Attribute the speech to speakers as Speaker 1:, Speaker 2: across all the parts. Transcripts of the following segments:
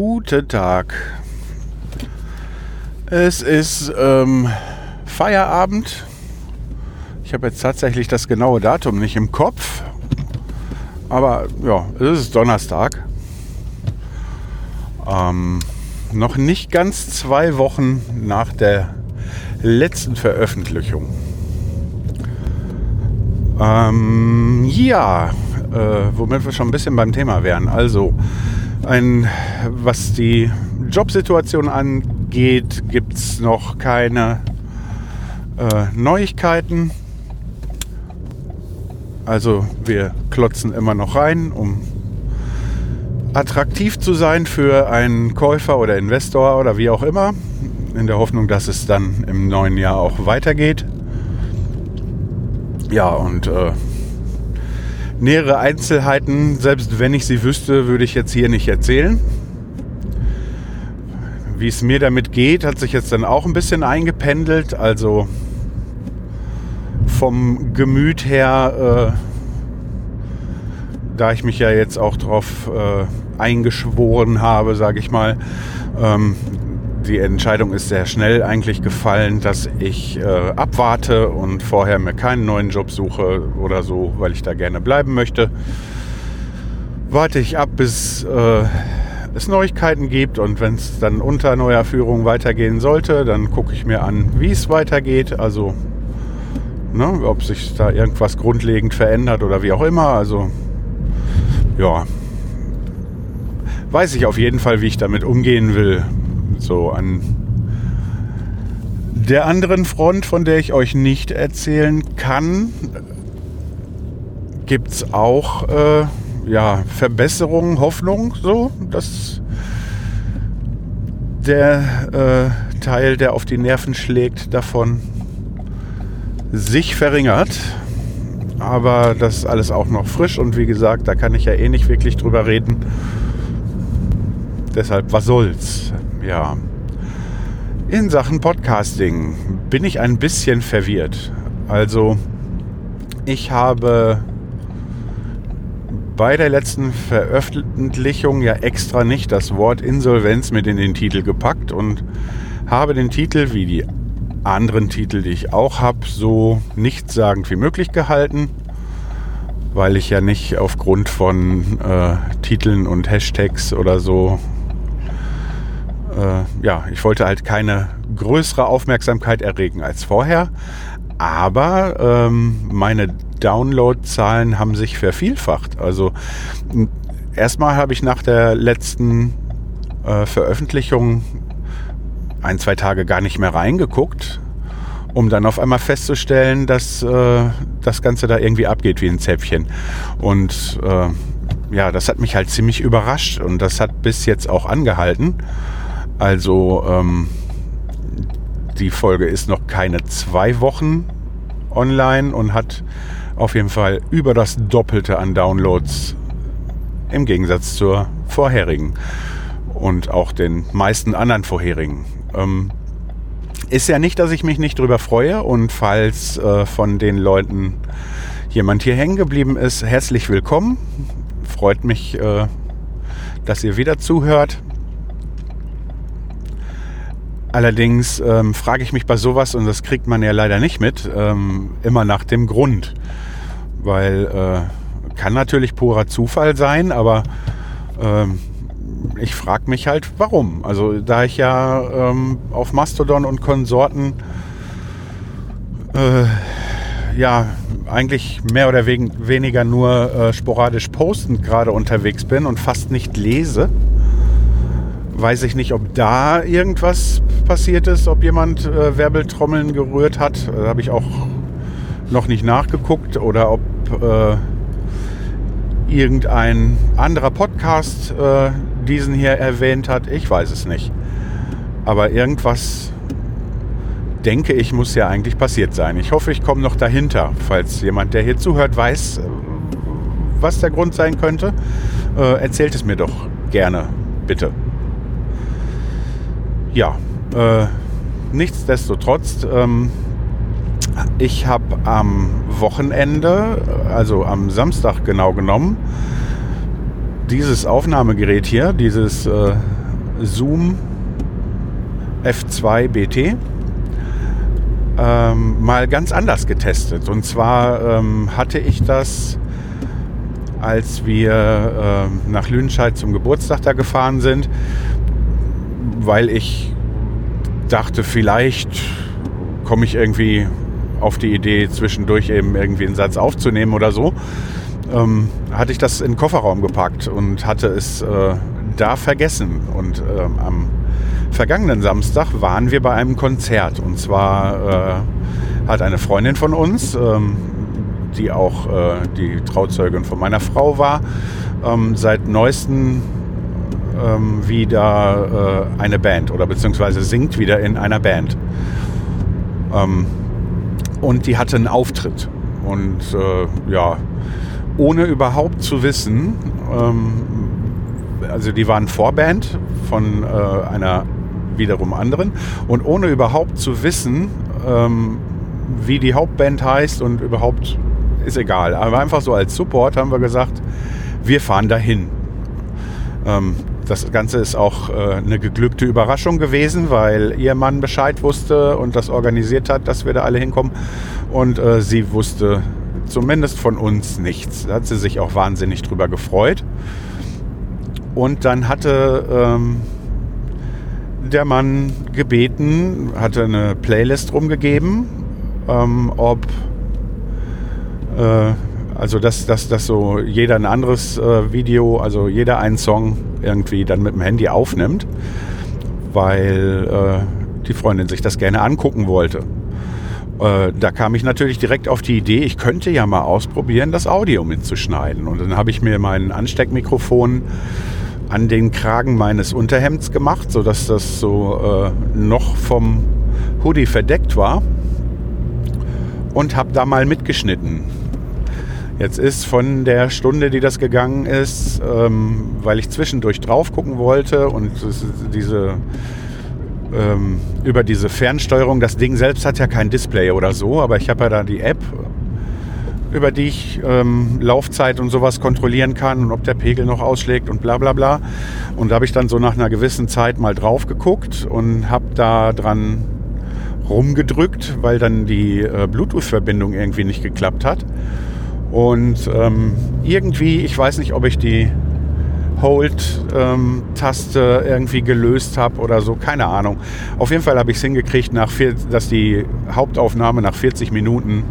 Speaker 1: Guten Tag. Es ist ähm, Feierabend. Ich habe jetzt tatsächlich das genaue Datum nicht im Kopf. Aber ja, es ist Donnerstag. Ähm, noch nicht ganz zwei Wochen nach der letzten Veröffentlichung. Ähm, ja, äh, womit wir schon ein bisschen beim Thema wären. Also, ein, was die Jobsituation angeht, gibt es noch keine äh, Neuigkeiten. Also wir klotzen immer noch rein, um attraktiv zu sein für einen Käufer oder Investor oder wie auch immer, in der Hoffnung, dass es dann im neuen Jahr auch weitergeht. Ja, und äh, nähere Einzelheiten, selbst wenn ich sie wüsste, würde ich jetzt hier nicht erzählen. Wie es mir damit geht, hat sich jetzt dann auch ein bisschen eingependelt. Also vom Gemüt her, äh, da ich mich ja jetzt auch drauf äh, eingeschworen habe, sage ich mal, ähm, die Entscheidung ist sehr schnell eigentlich gefallen, dass ich äh, abwarte und vorher mir keinen neuen Job suche oder so, weil ich da gerne bleiben möchte. Warte ich ab, bis äh, es Neuigkeiten gibt und wenn es dann unter neuer Führung weitergehen sollte, dann gucke ich mir an, wie es weitergeht. Also, ne, ob sich da irgendwas grundlegend verändert oder wie auch immer. Also, ja, weiß ich auf jeden Fall, wie ich damit umgehen will. So an der anderen Front, von der ich euch nicht erzählen kann, gibt es auch äh, ja, Verbesserungen, Hoffnung, so, dass der äh, Teil, der auf die Nerven schlägt, davon sich verringert. Aber das ist alles auch noch frisch und wie gesagt, da kann ich ja eh nicht wirklich drüber reden. Deshalb, was soll's? Ja. In Sachen Podcasting bin ich ein bisschen verwirrt. Also, ich habe bei der letzten Veröffentlichung ja extra nicht das Wort Insolvenz mit in den Titel gepackt und habe den Titel wie die anderen Titel, die ich auch habe, so nichtssagend wie möglich gehalten, weil ich ja nicht aufgrund von äh, Titeln und Hashtags oder so äh, ja, ich wollte halt keine größere Aufmerksamkeit erregen als vorher. Aber ähm, meine Downloadzahlen haben sich vervielfacht. Also erstmal habe ich nach der letzten äh, Veröffentlichung ein, zwei Tage gar nicht mehr reingeguckt, um dann auf einmal festzustellen, dass äh, das Ganze da irgendwie abgeht wie ein Zäpfchen. Und äh, ja, das hat mich halt ziemlich überrascht und das hat bis jetzt auch angehalten. Also ähm, die Folge ist noch keine zwei Wochen online und hat auf jeden Fall über das Doppelte an Downloads im Gegensatz zur vorherigen und auch den meisten anderen vorherigen. Ähm, ist ja nicht, dass ich mich nicht drüber freue und falls äh, von den Leuten jemand hier hängen geblieben ist, herzlich willkommen. Freut mich, äh, dass ihr wieder zuhört. Allerdings ähm, frage ich mich bei sowas, und das kriegt man ja leider nicht mit, ähm, immer nach dem Grund. Weil äh, kann natürlich purer Zufall sein, aber ähm, ich frage mich halt, warum. Also da ich ja ähm, auf Mastodon und Konsorten äh, ja eigentlich mehr oder weniger nur äh, sporadisch postend gerade unterwegs bin und fast nicht lese, weiß ich nicht, ob da irgendwas passiert ist, ob jemand äh, Werbeltrommeln gerührt hat. Da habe ich auch noch nicht nachgeguckt oder ob äh, irgendein anderer Podcast äh, diesen hier erwähnt hat. Ich weiß es nicht. Aber irgendwas, denke ich, muss ja eigentlich passiert sein. Ich hoffe, ich komme noch dahinter, falls jemand, der hier zuhört, weiß, was der Grund sein könnte. Äh, erzählt es mir doch gerne, bitte. Ja, äh, nichtsdestotrotz, ähm, ich habe am Wochenende, also am Samstag genau genommen, dieses Aufnahmegerät hier, dieses äh, Zoom F2 BT, ähm, mal ganz anders getestet. Und zwar ähm, hatte ich das, als wir äh, nach Lüdenscheid zum Geburtstag da gefahren sind, weil ich dachte, vielleicht komme ich irgendwie auf die Idee, zwischendurch eben irgendwie einen Satz aufzunehmen oder so, ähm, hatte ich das in den Kofferraum gepackt und hatte es äh, da vergessen. Und ähm, am vergangenen Samstag waren wir bei einem Konzert. Und zwar äh, hat eine Freundin von uns, ähm, die auch äh, die Trauzeugin von meiner Frau war, ähm, seit neuestem ähm, wieder äh, eine Band oder beziehungsweise singt wieder in einer Band. Ähm, und die hatte einen Auftritt. Und äh, ja, ohne überhaupt zu wissen, ähm, also die waren Vorband von äh, einer wiederum anderen und ohne überhaupt zu wissen, ähm, wie die Hauptband heißt und überhaupt ist egal. Aber einfach so als Support haben wir gesagt, wir fahren dahin. Ähm, das Ganze ist auch äh, eine geglückte Überraschung gewesen, weil ihr Mann Bescheid wusste und das organisiert hat, dass wir da alle hinkommen. Und äh, sie wusste zumindest von uns nichts. Da hat sie sich auch wahnsinnig drüber gefreut. Und dann hatte ähm, der Mann gebeten, hatte eine Playlist rumgegeben, ähm, ob äh, also dass, dass, dass so jeder ein anderes äh, Video, also jeder einen Song irgendwie dann mit dem Handy aufnimmt, weil äh, die Freundin sich das gerne angucken wollte. Äh, da kam ich natürlich direkt auf die Idee, ich könnte ja mal ausprobieren, das Audio mitzuschneiden. Und dann habe ich mir mein Ansteckmikrofon an den Kragen meines Unterhemds gemacht, sodass das so äh, noch vom Hoodie verdeckt war und habe da mal mitgeschnitten. Jetzt ist von der Stunde, die das gegangen ist, ähm, weil ich zwischendurch drauf gucken wollte und diese ähm, über diese Fernsteuerung, das Ding selbst hat ja kein Display oder so, aber ich habe ja da die App, über die ich ähm, Laufzeit und sowas kontrollieren kann und ob der Pegel noch ausschlägt und bla bla bla. Und da habe ich dann so nach einer gewissen Zeit mal drauf geguckt und habe da dran rumgedrückt, weil dann die äh, Bluetooth-Verbindung irgendwie nicht geklappt hat. Und ähm, irgendwie, ich weiß nicht, ob ich die Hold-Taste ähm, irgendwie gelöst habe oder so, keine Ahnung. Auf jeden Fall habe ich es hingekriegt, nach vier, dass die Hauptaufnahme nach 40 Minuten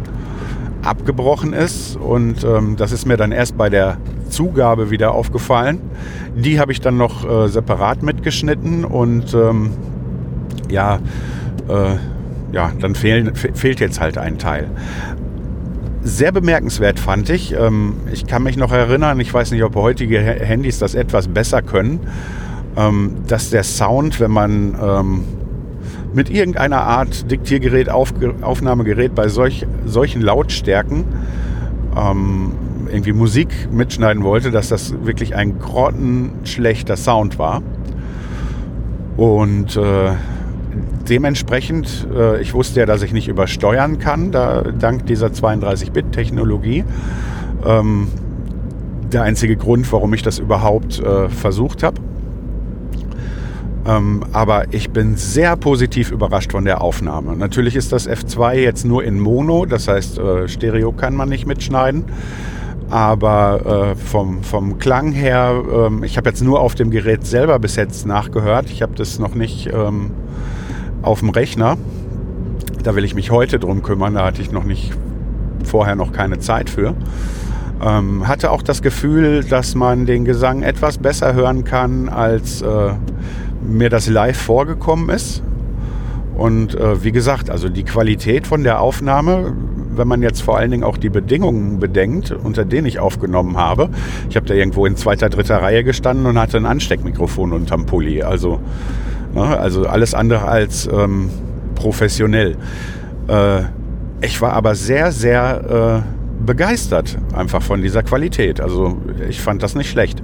Speaker 1: abgebrochen ist. Und ähm, das ist mir dann erst bei der Zugabe wieder aufgefallen. Die habe ich dann noch äh, separat mitgeschnitten und ähm, ja, äh, ja, dann fehlen, fehlt jetzt halt ein Teil sehr bemerkenswert fand ich. Ähm, ich kann mich noch erinnern, ich weiß nicht, ob heutige Handys das etwas besser können, ähm, dass der Sound, wenn man ähm, mit irgendeiner Art Diktiergerät, Aufnahmegerät bei solch, solchen Lautstärken irgendwie Musik mitschneiden wollte, dass das wirklich ein grottenschlechter Sound war. Und äh, dementsprechend, äh, ich wusste ja, dass ich nicht übersteuern kann, da, dank dieser 32-Bit-Technologie. Ähm, der einzige Grund, warum ich das überhaupt äh, versucht habe. Ähm, aber ich bin sehr positiv überrascht von der Aufnahme. Natürlich ist das F2 jetzt nur in Mono, das heißt, äh, Stereo kann man nicht mitschneiden. Aber äh, vom, vom Klang her, ähm, ich habe jetzt nur auf dem Gerät selber bis jetzt nachgehört. Ich habe das noch nicht ähm, auf dem Rechner. Da will ich mich heute drum kümmern, da hatte ich noch nicht vorher noch keine Zeit für. Ähm, hatte auch das Gefühl, dass man den Gesang etwas besser hören kann, als äh, mir das live vorgekommen ist. Und äh, wie gesagt, also die Qualität von der Aufnahme wenn man jetzt vor allen Dingen auch die Bedingungen bedenkt, unter denen ich aufgenommen habe. Ich habe da irgendwo in zweiter, dritter Reihe gestanden und hatte ein Ansteckmikrofon unterm Pulli. Also, also alles andere als ähm, professionell. Äh, ich war aber sehr, sehr äh, begeistert einfach von dieser Qualität. Also ich fand das nicht schlecht.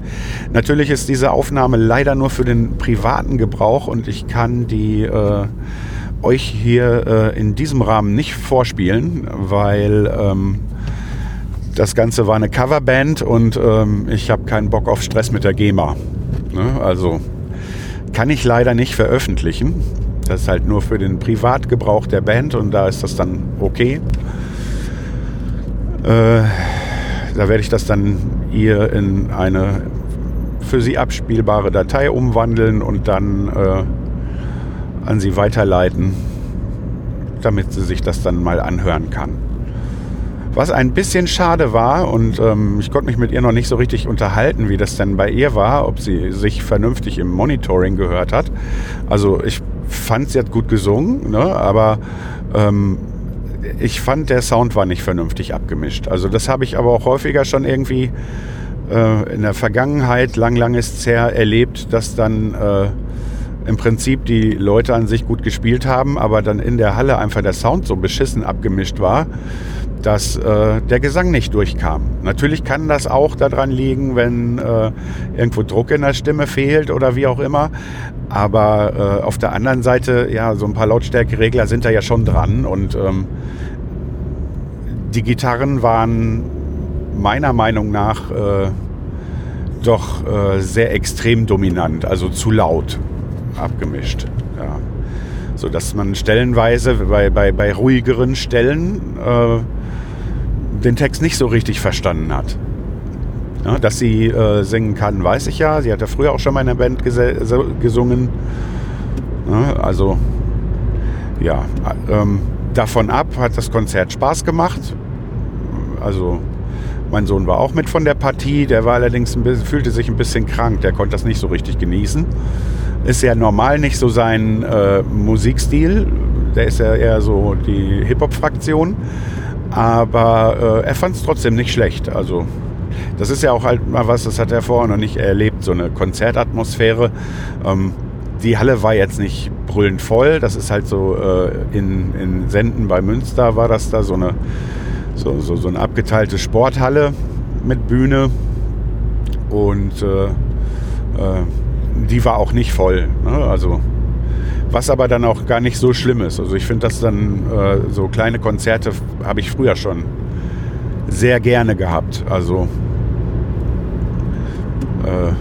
Speaker 1: Natürlich ist diese Aufnahme leider nur für den privaten Gebrauch und ich kann die äh, euch hier äh, in diesem Rahmen nicht vorspielen, weil ähm, das Ganze war eine Coverband und ähm, ich habe keinen Bock auf Stress mit der GEMA. Ne? Also kann ich leider nicht veröffentlichen. Das ist halt nur für den Privatgebrauch der Band und da ist das dann okay. Äh, da werde ich das dann ihr in eine für sie abspielbare Datei umwandeln und dann äh, an sie weiterleiten, damit sie sich das dann mal anhören kann. Was ein bisschen schade war und ähm, ich konnte mich mit ihr noch nicht so richtig unterhalten, wie das denn bei ihr war, ob sie sich vernünftig im Monitoring gehört hat. Also ich fand, sie hat gut gesungen, ne? aber ähm, ich fand, der Sound war nicht vernünftig abgemischt. Also das habe ich aber auch häufiger schon irgendwie äh, in der Vergangenheit, lang, lang ist her, erlebt, dass dann äh, im Prinzip die Leute an sich gut gespielt haben, aber dann in der Halle einfach der Sound so beschissen abgemischt war, dass äh, der Gesang nicht durchkam. Natürlich kann das auch daran liegen, wenn äh, irgendwo Druck in der Stimme fehlt oder wie auch immer. Aber äh, auf der anderen Seite, ja, so ein paar Lautstärkeregler sind da ja schon dran und ähm, die Gitarren waren meiner Meinung nach äh, doch äh, sehr extrem dominant, also zu laut abgemischt. Ja. So dass man stellenweise bei, bei, bei ruhigeren Stellen äh, den Text nicht so richtig verstanden hat. Ja, dass sie äh, singen kann, weiß ich ja. Sie hat ja früher auch schon mal in der Band gesungen. Ja, also, ja, ähm, davon ab hat das Konzert Spaß gemacht. Also, mein Sohn war auch mit von der Partie. Der war allerdings ein bisschen, fühlte sich ein bisschen krank. Der konnte das nicht so richtig genießen. Ist ja normal nicht so sein äh, Musikstil. Der ist ja eher so die Hip-Hop-Fraktion. Aber äh, er fand es trotzdem nicht schlecht. Also das ist ja auch halt mal was, das hat er vorher noch nicht erlebt, so eine Konzertatmosphäre. Ähm, die Halle war jetzt nicht brüllend voll. Das ist halt so äh, in, in Senden bei Münster war das da so eine, so, so, so eine abgeteilte Sporthalle mit Bühne. Und äh, äh, die war auch nicht voll. Ne? Also was aber dann auch gar nicht so schlimm ist. Also ich finde das dann, äh, so kleine Konzerte habe ich früher schon sehr gerne gehabt. Also äh,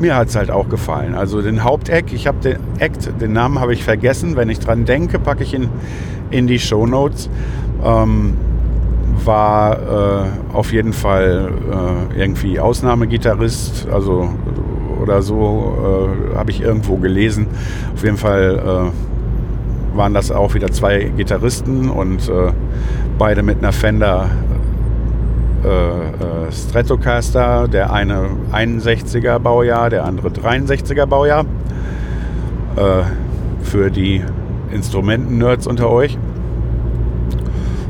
Speaker 1: mir hat es halt auch gefallen. Also den Haupteck, ich habe den Act, den Namen habe ich vergessen. Wenn ich dran denke, packe ich ihn in die Show Notes. Ähm, war äh, auf jeden Fall äh, irgendwie Ausnahmegitarrist, also oder so, äh, habe ich irgendwo gelesen. Auf jeden Fall äh, waren das auch wieder zwei Gitarristen und äh, beide mit einer Fender äh, äh, Stratocaster, der eine 61er Baujahr, der andere 63er Baujahr. Für die Instrumenten-Nerds unter euch.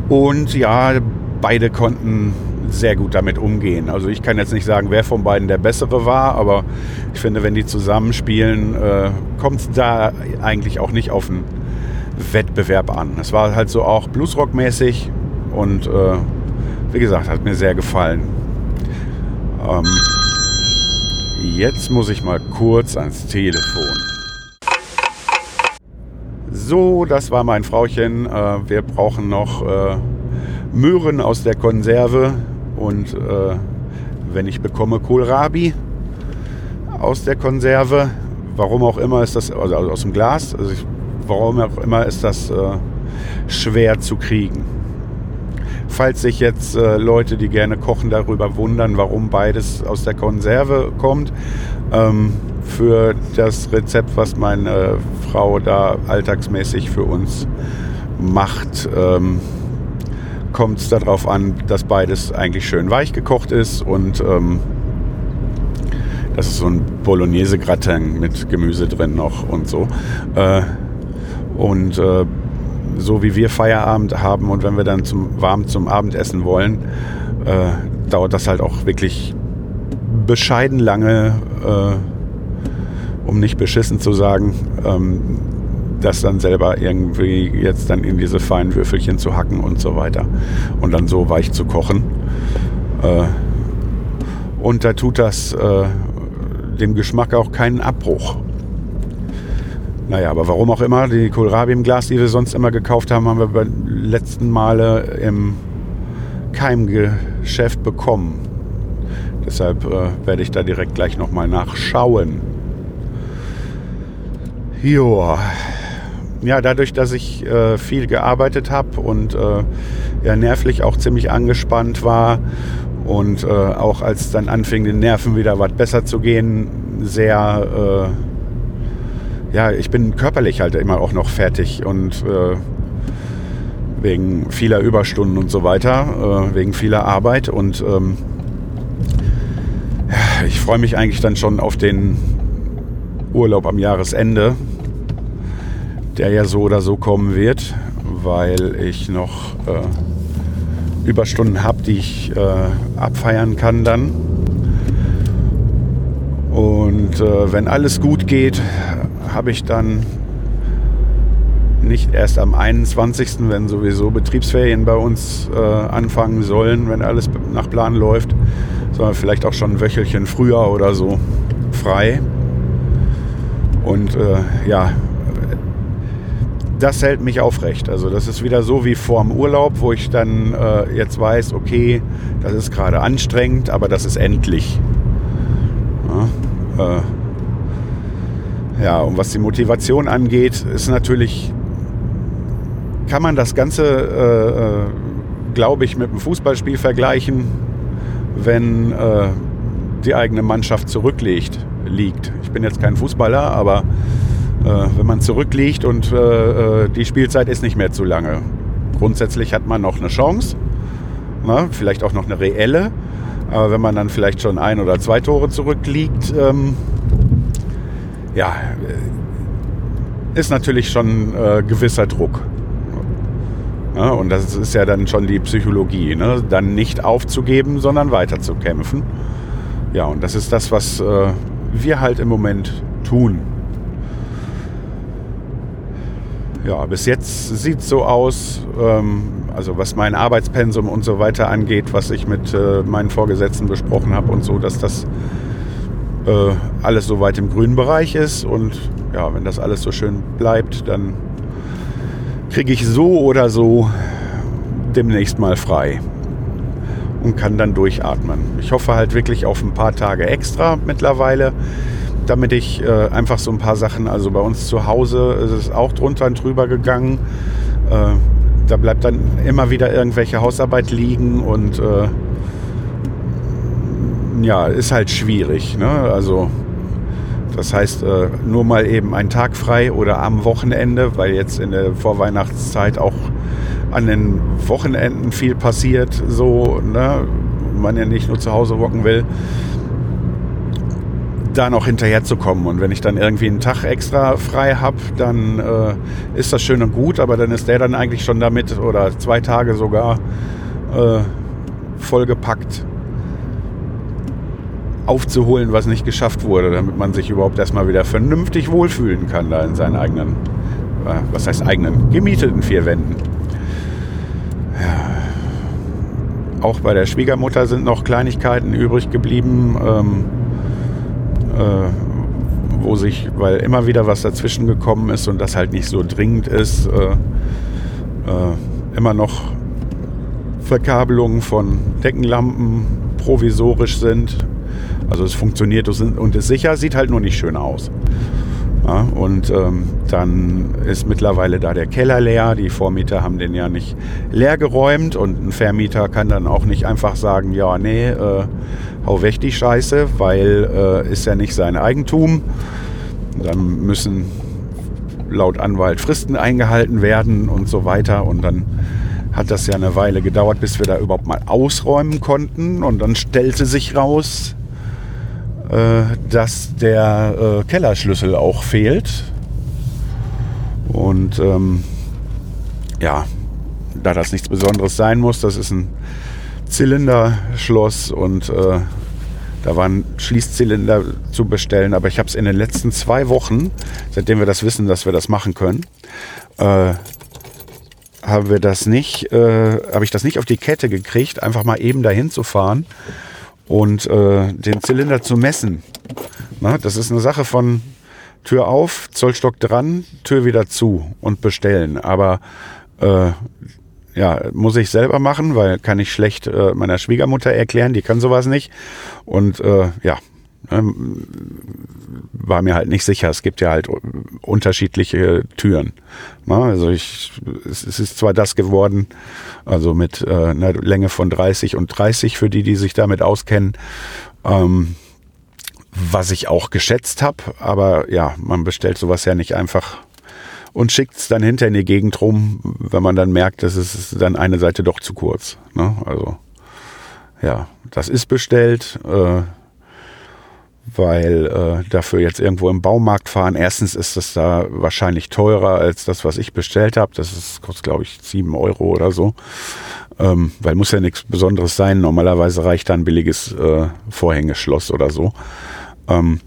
Speaker 1: Und ja, beide konnten sehr gut damit umgehen. Also ich kann jetzt nicht sagen, wer von beiden der bessere war, aber ich finde, wenn die zusammenspielen, äh, kommt es da eigentlich auch nicht auf einen Wettbewerb an. Es war halt so auch Bluesrock-mäßig und äh, wie gesagt, hat mir sehr gefallen. Ähm, jetzt muss ich mal kurz ans Telefon. So, das war mein Frauchen. Äh, wir brauchen noch äh, Möhren aus der Konserve und äh, wenn ich bekomme Kohlrabi aus der Konserve, warum auch immer ist das, also aus dem Glas, also ich, warum auch immer ist das äh, schwer zu kriegen. Falls sich jetzt äh, Leute, die gerne kochen, darüber wundern, warum beides aus der Konserve kommt, ähm, für das Rezept, was meine Frau da alltagsmäßig für uns macht, ähm, kommt es darauf an, dass beides eigentlich schön weich gekocht ist und ähm, das ist so ein Bolognese-Gratin mit Gemüse drin noch und so. Äh, und äh, so wie wir Feierabend haben und wenn wir dann zum, warm zum Abendessen wollen, äh, dauert das halt auch wirklich bescheiden lange, äh, um nicht beschissen zu sagen, ähm, das dann selber irgendwie jetzt dann in diese feinen Würfelchen zu hacken und so weiter und dann so weich zu kochen. Äh, und da tut das äh, dem Geschmack auch keinen Abbruch. Naja, aber warum auch immer, die Kohlrabi im Glas, die wir sonst immer gekauft haben, haben wir beim letzten Male im Keimgeschäft bekommen. Deshalb äh, werde ich da direkt gleich nochmal nachschauen. Joa. Ja, dadurch, dass ich äh, viel gearbeitet habe und äh, ja, nervlich auch ziemlich angespannt war und äh, auch als dann anfing, den Nerven wieder was besser zu gehen, sehr äh, ja, ich bin körperlich halt immer auch noch fertig und äh, wegen vieler Überstunden und so weiter, äh, wegen vieler Arbeit und ähm, ich freue mich eigentlich dann schon auf den Urlaub am Jahresende, der ja so oder so kommen wird, weil ich noch äh, Überstunden habe, die ich äh, abfeiern kann dann. Und äh, wenn alles gut geht, habe ich dann nicht erst am 21., wenn sowieso Betriebsferien bei uns äh, anfangen sollen, wenn alles nach Plan läuft, sondern vielleicht auch schon ein Wöchelchen früher oder so frei. Und äh, ja, das hält mich aufrecht. Also das ist wieder so wie vor dem Urlaub, wo ich dann äh, jetzt weiß, okay, das ist gerade anstrengend, aber das ist endlich. Ja, äh, ja, und was die Motivation angeht, ist natürlich, kann man das Ganze, äh, äh, glaube ich, mit einem Fußballspiel vergleichen, wenn äh, die eigene Mannschaft zurückliegt. Liegt. Ich bin jetzt kein Fußballer, aber wenn man zurückliegt und äh, äh, die Spielzeit ist nicht mehr zu lange. Grundsätzlich hat man noch eine Chance, ne, vielleicht auch noch eine reelle, aber wenn man dann vielleicht schon ein oder zwei Tore zurückliegt, ähm, ja, ist natürlich schon äh, gewisser Druck. Ja, und das ist ja dann schon die Psychologie, ne? dann nicht aufzugeben, sondern weiterzukämpfen. Ja, und das ist das, was äh, wir halt im Moment tun. Ja, bis jetzt sieht es so aus, ähm, also was mein Arbeitspensum und so weiter angeht, was ich mit äh, meinen Vorgesetzten besprochen habe und so, dass das äh, alles soweit im grünen Bereich ist. Und ja, wenn das alles so schön bleibt, dann kriege ich so oder so demnächst mal frei und kann dann durchatmen. Ich hoffe halt wirklich auf ein paar Tage extra mittlerweile, damit ich äh, einfach so ein paar Sachen, also bei uns zu Hause ist es auch drunter und drüber gegangen. Äh, da bleibt dann immer wieder irgendwelche Hausarbeit liegen und äh, ja, ist halt schwierig. Ne? Also das heißt, äh, nur mal eben einen Tag frei oder am Wochenende, weil jetzt in der Vorweihnachtszeit auch an den Wochenenden viel passiert, so, ne? man ja nicht nur zu Hause rocken will, da noch hinterher zu kommen. Und wenn ich dann irgendwie einen Tag extra frei habe, dann äh, ist das schön und gut, aber dann ist der dann eigentlich schon damit oder zwei Tage sogar äh, vollgepackt aufzuholen, was nicht geschafft wurde, damit man sich überhaupt erstmal wieder vernünftig wohlfühlen kann da in seinen eigenen, äh, was heißt eigenen, gemieteten vier Wänden. Ja. Auch bei der Schwiegermutter sind noch Kleinigkeiten übrig geblieben, ähm, äh, wo sich, weil immer wieder was dazwischen gekommen ist und das halt nicht so dringend ist, äh, äh immer noch Verkabelungen von Deckenlampen provisorisch sind also es funktioniert und ist sicher, sieht halt nur nicht schön aus. Ja, und ähm, dann ist mittlerweile da der Keller leer. Die Vormieter haben den ja nicht leer geräumt und ein Vermieter kann dann auch nicht einfach sagen, ja, nee, äh, hau weg die Scheiße, weil äh, ist ja nicht sein Eigentum. Dann müssen laut Anwalt Fristen eingehalten werden und so weiter. Und dann hat das ja eine Weile gedauert, bis wir da überhaupt mal ausräumen konnten. Und dann stellte sich raus, dass der äh, Kellerschlüssel auch fehlt. Und ähm, ja, da das nichts Besonderes sein muss, das ist ein Zylinderschloss und äh, da waren Schließzylinder zu bestellen, aber ich habe es in den letzten zwei Wochen, seitdem wir das wissen, dass wir das machen können, äh, haben wir das nicht, äh, habe ich das nicht auf die Kette gekriegt, einfach mal eben dahin zu fahren und äh, den Zylinder zu messen. Na, das ist eine Sache von Tür auf, Zollstock dran, Tür wieder zu und bestellen. Aber äh, ja, muss ich selber machen, weil kann ich schlecht äh, meiner Schwiegermutter erklären, die kann sowas nicht. Und äh, ja, war mir halt nicht sicher. Es gibt ja halt unterschiedliche Türen. Also ich, es, es, ist zwar das geworden, also mit äh, einer Länge von 30 und 30 für die, die sich damit auskennen. Ähm, was ich auch geschätzt habe, aber ja, man bestellt sowas ja nicht einfach und schickt es dann hinter in die Gegend rum, wenn man dann merkt, dass es dann eine Seite doch zu kurz. Ne? Also ja, das ist bestellt, äh, weil äh, dafür jetzt irgendwo im Baumarkt fahren. Erstens ist das da wahrscheinlich teurer als das, was ich bestellt habe. Das ist, kostet, glaube ich, sieben Euro oder so. Ähm, weil muss ja nichts Besonderes sein. Normalerweise reicht da ein billiges äh, Vorhängeschloss oder so. Ähm,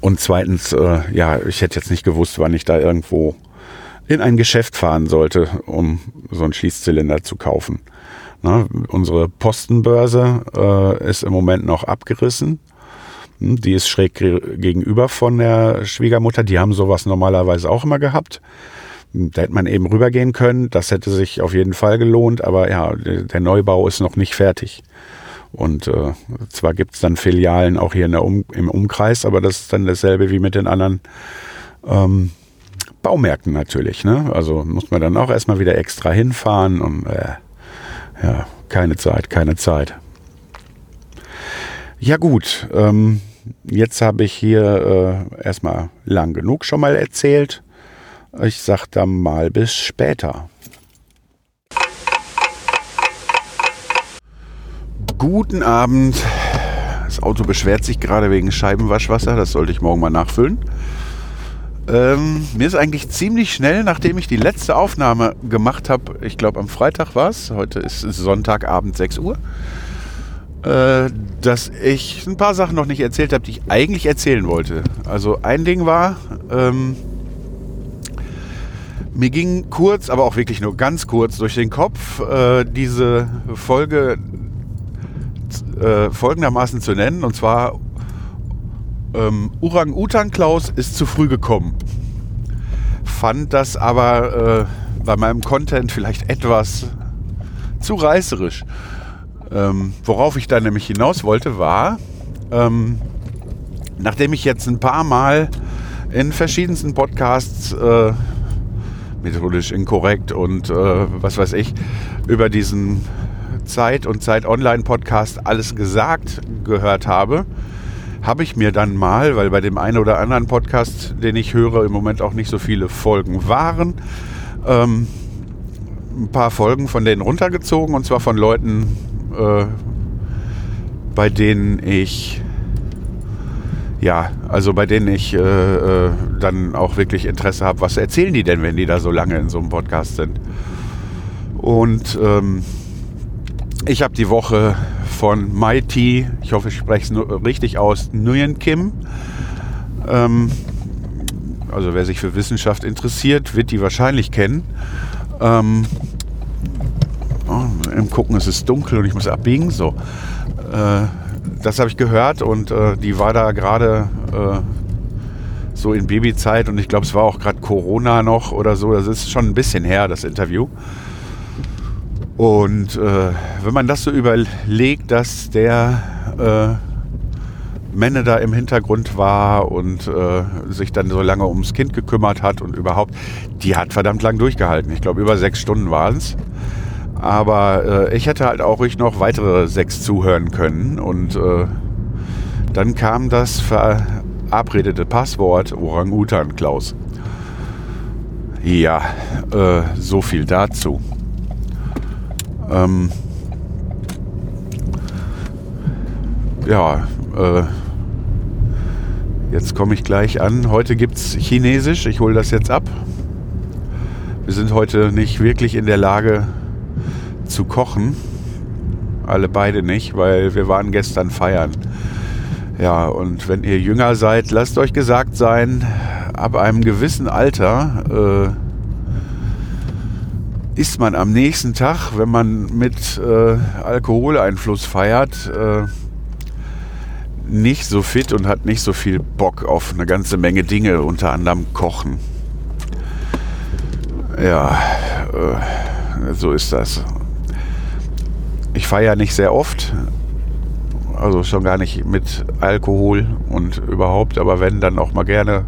Speaker 1: und zweitens, äh, ja, ich hätte jetzt nicht gewusst, wann ich da irgendwo in ein Geschäft fahren sollte, um so einen Schließzylinder zu kaufen. Na, unsere Postenbörse äh, ist im Moment noch abgerissen. Hm, die ist schräg gegenüber von der Schwiegermutter. Die haben sowas normalerweise auch immer gehabt. Da hätte man eben rübergehen können. Das hätte sich auf jeden Fall gelohnt. Aber ja, der Neubau ist noch nicht fertig. Und äh, zwar gibt es dann Filialen auch hier um, im Umkreis, aber das ist dann dasselbe wie mit den anderen ähm, Baumärkten natürlich. Ne? Also muss man dann auch erstmal wieder extra hinfahren und äh, ja, keine Zeit, keine Zeit. Ja gut, ähm, jetzt habe ich hier äh, erstmal lang genug schon mal erzählt. Ich sage dann mal bis später. Guten Abend. Das Auto beschwert sich gerade wegen Scheibenwaschwasser. Das sollte ich morgen mal nachfüllen. Ähm, mir ist eigentlich ziemlich schnell, nachdem ich die letzte Aufnahme gemacht habe, ich glaube am Freitag war es, heute ist Sonntagabend 6 Uhr, äh, dass ich ein paar Sachen noch nicht erzählt habe, die ich eigentlich erzählen wollte. Also ein Ding war, ähm, mir ging kurz, aber auch wirklich nur ganz kurz durch den Kopf, äh, diese Folge äh, folgendermaßen zu nennen. Und zwar ähm, Orang-Utan Klaus ist zu früh gekommen. Fand das aber äh, bei meinem Content vielleicht etwas zu reißerisch. Ähm, worauf ich da nämlich hinaus wollte, war, ähm, nachdem ich jetzt ein paar Mal in verschiedensten Podcasts äh, methodisch inkorrekt und äh, was weiß ich über diesen Zeit und Zeit Online Podcast alles gesagt gehört habe, habe ich mir dann mal, weil bei dem einen oder anderen Podcast, den ich höre, im Moment auch nicht so viele Folgen waren, ähm, ein paar Folgen von denen runtergezogen und zwar von Leuten, äh, bei denen ich ja, also bei denen ich äh, äh, dann auch wirklich Interesse habe, was erzählen die denn, wenn die da so lange in so einem Podcast sind? Und ähm, ich habe die Woche von Mighty, ich hoffe, ich spreche es richtig aus, Nguyen Kim. Ähm, also wer sich für Wissenschaft interessiert, wird die wahrscheinlich kennen. Ähm, oh, Im Gucken, es ist dunkel und ich muss abbiegen. So, äh, das habe ich gehört und äh, die war da gerade äh, so in Babyzeit und ich glaube, es war auch gerade Corona noch oder so. Das ist schon ein bisschen her, das Interview. Und äh, wenn man das so überlegt, dass der äh, Männer da im Hintergrund war und äh, sich dann so lange ums Kind gekümmert hat und überhaupt, die hat verdammt lang durchgehalten. Ich glaube, über sechs Stunden waren es. Aber äh, ich hätte halt auch ruhig noch weitere sechs zuhören können. Und äh, dann kam das verabredete Passwort Orang-Utan, Klaus. Ja, äh, so viel dazu. Ähm, ja, äh, jetzt komme ich gleich an. Heute gibt es Chinesisch. Ich hole das jetzt ab. Wir sind heute nicht wirklich in der Lage zu kochen. Alle beide nicht, weil wir waren gestern feiern. Ja, und wenn ihr jünger seid, lasst euch gesagt sein, ab einem gewissen Alter äh, ist man am nächsten Tag, wenn man mit äh, Alkoholeinfluss feiert, äh, nicht so fit und hat nicht so viel Bock auf eine ganze Menge Dinge, unter anderem Kochen. Ja, äh, so ist das. Ich feiere nicht sehr oft, also schon gar nicht mit Alkohol und überhaupt, aber wenn, dann auch mal gerne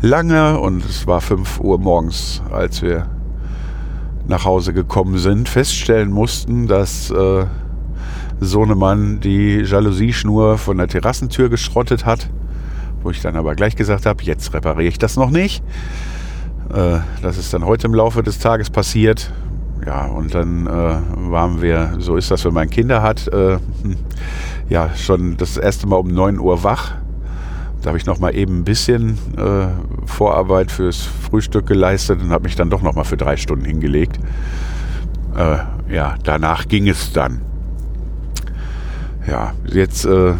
Speaker 1: lange. Und es war 5 Uhr morgens, als wir nach Hause gekommen sind, feststellen mussten, dass äh, Sohnemann die Jalousie-Schnur von der Terrassentür geschrottet hat. Wo ich dann aber gleich gesagt habe, jetzt repariere ich das noch nicht. Äh, das ist dann heute im Laufe des Tages passiert. Ja, und dann äh, waren wir, so ist das, wenn man Kinder hat, äh, ja, schon das erste Mal um 9 Uhr wach. Da habe ich noch mal eben ein bisschen äh, Vorarbeit fürs Frühstück geleistet und habe mich dann doch noch mal für drei Stunden hingelegt. Äh, ja, danach ging es dann. Ja, jetzt äh,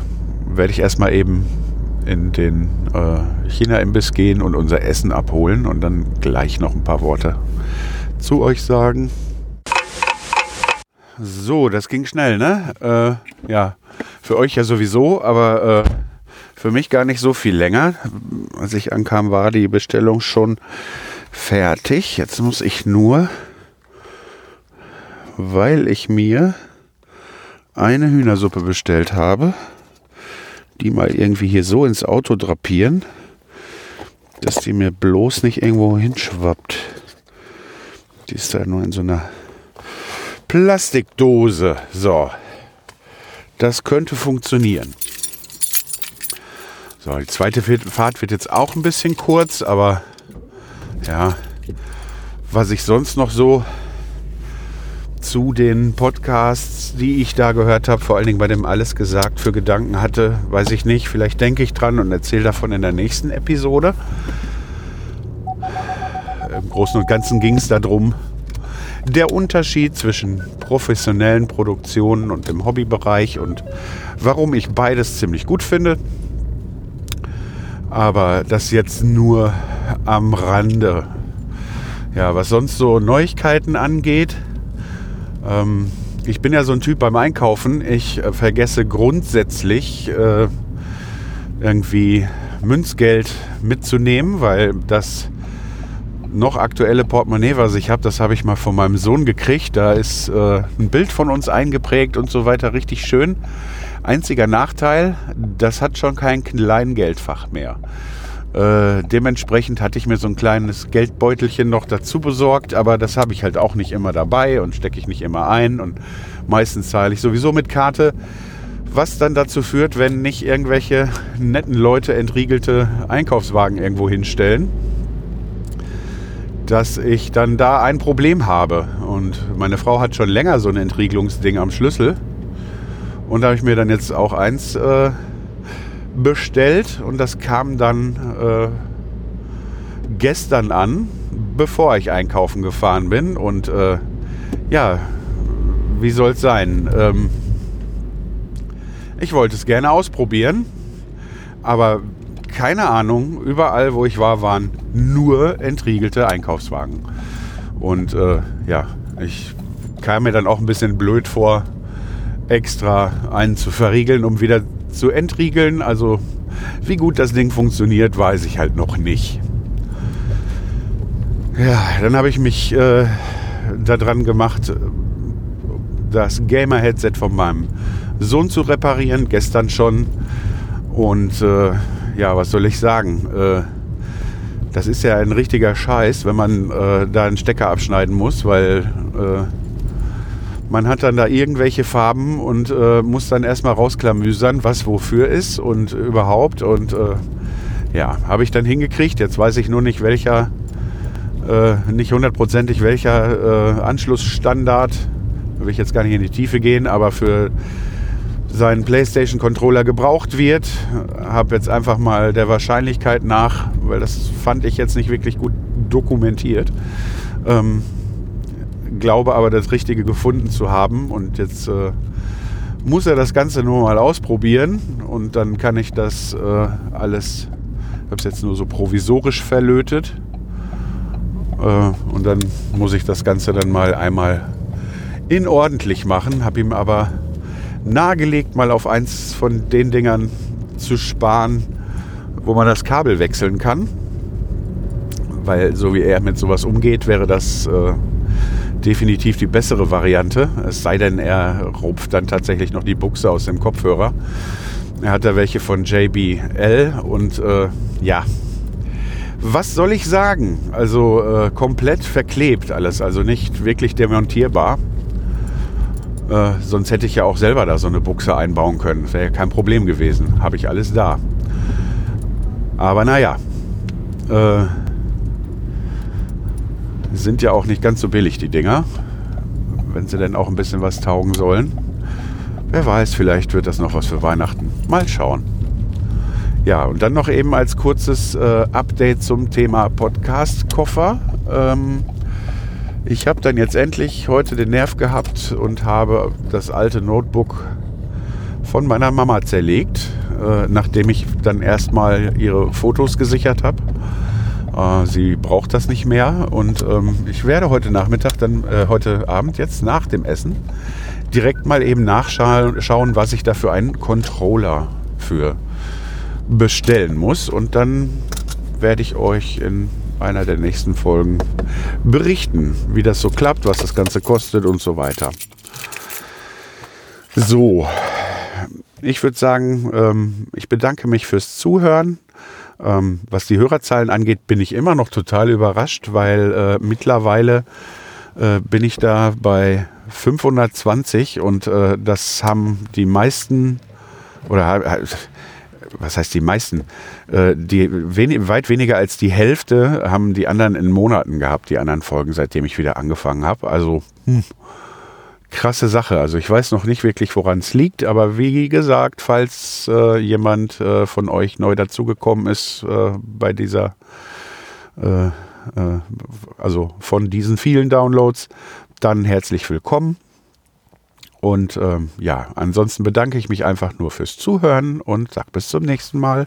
Speaker 1: werde ich erstmal eben in den äh, China-Imbiss gehen und unser Essen abholen und dann gleich noch ein paar Worte zu euch sagen. So, das ging schnell, ne? Äh, ja, für euch ja sowieso, aber äh, für mich gar nicht so viel länger. Als ich ankam, war die Bestellung schon fertig. Jetzt muss ich nur, weil ich mir eine Hühnersuppe bestellt habe, die mal irgendwie hier so ins Auto drapieren, dass die mir bloß nicht irgendwo hinschwappt. Die ist da nur in so einer Plastikdose. So, das könnte funktionieren. So, die zweite Fahrt wird jetzt auch ein bisschen kurz, aber ja, was ich sonst noch so zu den Podcasts, die ich da gehört habe, vor allen Dingen bei dem Alles gesagt für Gedanken hatte, weiß ich nicht. Vielleicht denke ich dran und erzähle davon in der nächsten Episode. Im Großen und Ganzen ging es darum, der Unterschied zwischen professionellen Produktionen und dem Hobbybereich und warum ich beides ziemlich gut finde. Aber das jetzt nur am Rande. Ja, was sonst so Neuigkeiten angeht, ähm, ich bin ja so ein Typ beim Einkaufen. Ich äh, vergesse grundsätzlich äh, irgendwie Münzgeld mitzunehmen, weil das noch aktuelle Portemonnaie, was ich habe, das habe ich mal von meinem Sohn gekriegt. Da ist äh, ein Bild von uns eingeprägt und so weiter, richtig schön. Einziger Nachteil, das hat schon kein Kleingeldfach mehr. Äh, dementsprechend hatte ich mir so ein kleines Geldbeutelchen noch dazu besorgt, aber das habe ich halt auch nicht immer dabei und stecke ich nicht immer ein und meistens zahle ich sowieso mit Karte. Was dann dazu führt, wenn nicht irgendwelche netten Leute entriegelte Einkaufswagen irgendwo hinstellen, dass ich dann da ein Problem habe. Und meine Frau hat schon länger so ein Entriegelungsding am Schlüssel. Und da habe ich mir dann jetzt auch eins äh, bestellt und das kam dann äh, gestern an, bevor ich einkaufen gefahren bin. Und äh, ja, wie soll es sein? Ähm, ich wollte es gerne ausprobieren, aber keine Ahnung, überall wo ich war, waren nur entriegelte Einkaufswagen. Und äh, ja, ich kam mir dann auch ein bisschen blöd vor, extra einen zu verriegeln, um wieder zu entriegeln. Also wie gut das Ding funktioniert, weiß ich halt noch nicht. Ja, dann habe ich mich äh, daran gemacht, das Gamer-Headset von meinem Sohn zu reparieren, gestern schon. Und äh, ja, was soll ich sagen? Äh, das ist ja ein richtiger Scheiß, wenn man äh, da einen Stecker abschneiden muss, weil äh, man hat dann da irgendwelche Farben und äh, muss dann erstmal rausklamüsern, was wofür ist und überhaupt. Und äh, ja, habe ich dann hingekriegt. Jetzt weiß ich nur nicht, welcher, äh, nicht hundertprozentig welcher äh, Anschlussstandard, will ich jetzt gar nicht in die Tiefe gehen, aber für sein PlayStation-Controller gebraucht wird. Habe jetzt einfach mal der Wahrscheinlichkeit nach, weil das fand ich jetzt nicht wirklich gut dokumentiert, ähm, glaube aber das Richtige gefunden zu haben. Und jetzt äh, muss er das Ganze nur mal ausprobieren und dann kann ich das äh, alles, ich habe es jetzt nur so provisorisch verlötet. Äh, und dann muss ich das Ganze dann mal einmal in ordentlich machen, habe ihm aber nahegelegt, mal auf eins von den Dingern zu sparen, wo man das Kabel wechseln kann. Weil so wie er mit sowas umgeht, wäre das äh, definitiv die bessere Variante. Es sei denn, er rupft dann tatsächlich noch die Buchse aus dem Kopfhörer. Er hat da welche von JBL und äh, ja, was soll ich sagen? Also äh, komplett verklebt alles, also nicht wirklich demontierbar. Äh, sonst hätte ich ja auch selber da so eine Buchse einbauen können. Wäre ja kein Problem gewesen. Habe ich alles da. Aber naja, äh, sind ja auch nicht ganz so billig, die Dinger. Wenn sie denn auch ein bisschen was taugen sollen. Wer weiß, vielleicht wird das noch was für Weihnachten. Mal schauen. Ja, und dann noch eben als kurzes äh, Update zum Thema Podcast-Koffer. Ähm, ich habe dann jetzt endlich heute den Nerv gehabt und habe das alte Notebook von meiner Mama zerlegt, äh, nachdem ich dann erstmal ihre Fotos gesichert habe. Äh, sie braucht das nicht mehr und ähm, ich werde heute Nachmittag, dann äh, heute Abend jetzt nach dem Essen, direkt mal eben nachschauen, was ich da für einen Controller für bestellen muss und dann werde ich euch in einer der nächsten Folgen berichten, wie das so klappt, was das Ganze kostet und so weiter. So, ich würde sagen, ähm, ich bedanke mich fürs Zuhören. Ähm, was die Hörerzahlen angeht, bin ich immer noch total überrascht, weil äh, mittlerweile äh, bin ich da bei 520 und äh, das haben die meisten oder was heißt die meisten? Äh, die wen weit weniger als die Hälfte haben die anderen in Monaten gehabt, die anderen Folgen, seitdem ich wieder angefangen habe. Also hm, krasse Sache. Also ich weiß noch nicht wirklich, woran es liegt, aber wie gesagt, falls äh, jemand äh, von euch neu dazugekommen ist äh, bei dieser, äh, also von diesen vielen Downloads, dann herzlich willkommen. Und ähm, ja, ansonsten bedanke ich mich einfach nur fürs Zuhören und sage bis zum nächsten Mal.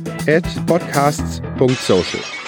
Speaker 2: at podcasts.social.